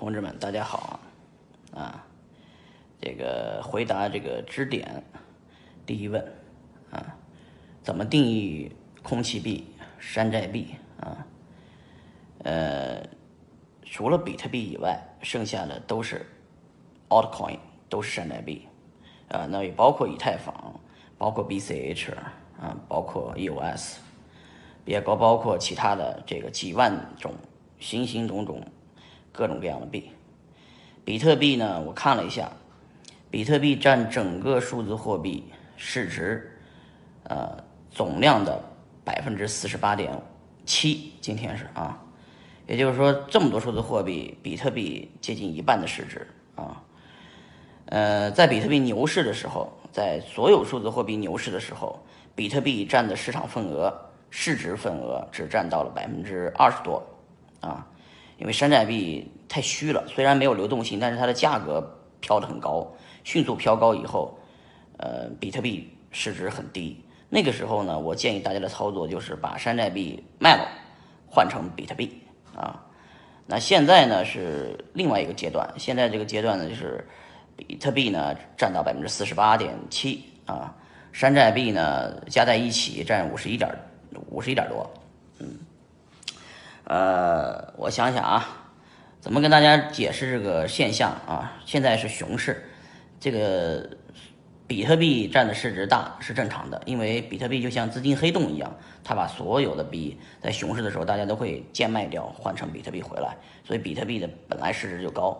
同志们，大家好啊！这个回答这个支点第一问啊，怎么定义空气币、山寨币啊？呃，除了比特币以外，剩下的都是 altcoin，都是山寨币啊。那也包括以太坊，包括 BCH 啊，包括 EOS，也包包括其他的这个几万种、形形种种、各种各样的币。比特币呢，我看了一下，比特币占整个数字货币市值呃总量的百分之四十八点七，今天是啊。也就是说，这么多数字货币，比特币接近一半的市值啊。呃，在比特币牛市的时候，在所有数字货币牛市的时候，比特币占的市场份额、市值份额只占到了百分之二十多啊。因为山寨币太虚了，虽然没有流动性，但是它的价格飘得很高，迅速飘高以后，呃，比特币市值很低。那个时候呢，我建议大家的操作就是把山寨币卖了，换成比特币。啊，那现在呢是另外一个阶段。现在这个阶段呢，就是比特币呢占到百分之四十八点七啊，山寨币呢加在一起占五十一点五十一点多。嗯，呃，我想想啊，怎么跟大家解释这个现象啊？现在是熊市，这个。比特币占的市值大是正常的，因为比特币就像资金黑洞一样，它把所有的币在熊市的时候，大家都会贱卖掉，换成比特币回来，所以比特币的本来市值就高，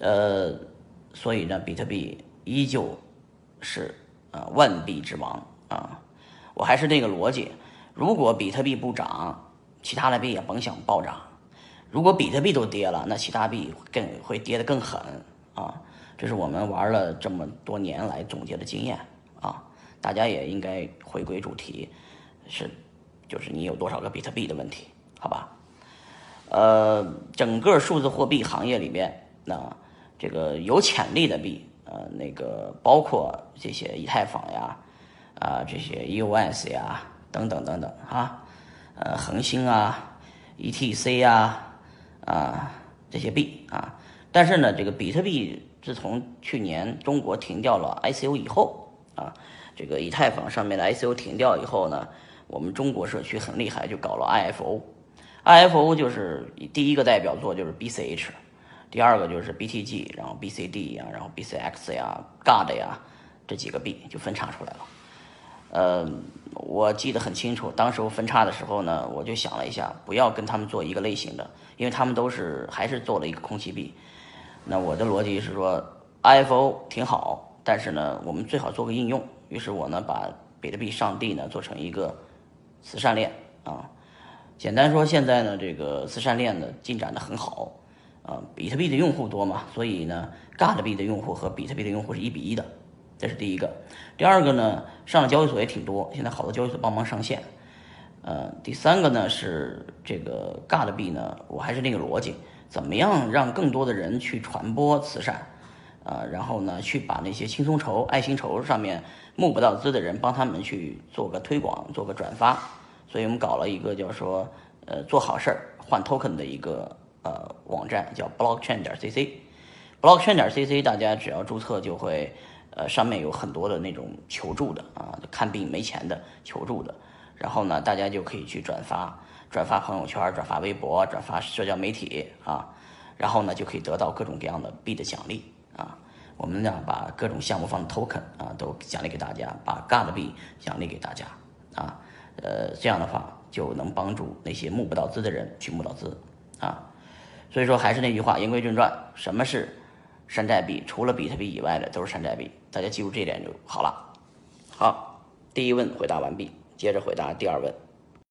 呃，所以呢，比特币依旧是啊万币之王啊。我还是那个逻辑，如果比特币不涨，其他的币也甭想暴涨；如果比特币都跌了，那其他币更会跌得更狠啊。这是我们玩了这么多年来总结的经验啊，大家也应该回归主题，是就是你有多少个比特币的问题，好吧？呃，整个数字货币行业里面，那这个有潜力的币，呃，那个包括这些以太坊呀，啊，这些 EOS 呀，等等等等啊，呃，恒星啊，ETC 啊，啊，这些币啊，但是呢，这个比特币。自从去年中国停掉了 ICO 以后啊，这个以太坊上面的 ICO 停掉以后呢，我们中国社区很厉害，就搞了 IFO，IFO 就是第一个代表作就是 BCH，第二个就是 BTG，然后 BCD 呀，然后 BCX 呀，GOD 呀，这几个币就分叉出来了。呃，我记得很清楚，当时我分叉的时候呢，我就想了一下，不要跟他们做一个类型的，因为他们都是还是做了一个空气币。那我的逻辑是说，IFO 挺好，但是呢，我们最好做个应用。于是我呢，把比特币上帝呢做成一个慈善链啊。简单说，现在呢，这个慈善链呢进展的很好啊。比特币的用户多嘛，所以呢，GOD 币的用户和比特币的用户是一比一的，这是第一个。第二个呢，上了交易所也挺多，现在好多交易所帮忙上线。呃，第三个呢是这个 GOD 币呢，我还是那个逻辑。怎么样让更多的人去传播慈善，呃，然后呢，去把那些轻松筹、爱心筹上面募不到资的人，帮他们去做个推广、做个转发。所以我们搞了一个叫说，呃，做好事儿换 token 的一个呃网站，叫 blockchain 点 cc。blockchain 点 cc，大家只要注册就会，呃，上面有很多的那种求助的啊，看病没钱的求助的，然后呢，大家就可以去转发。转发朋友圈、转发微博、转发社交媒体啊，然后呢就可以得到各种各样的币的奖励啊。我们呢把各种项目方的 token 啊都奖励给大家，把 God 币奖励给大家啊。呃，这样的话就能帮助那些募不到资的人去募到资啊。所以说还是那句话，言归正传，什么是山寨币？除了比特币以外的都是山寨币，大家记住这点就好了。好，第一问回答完毕，接着回答第二问。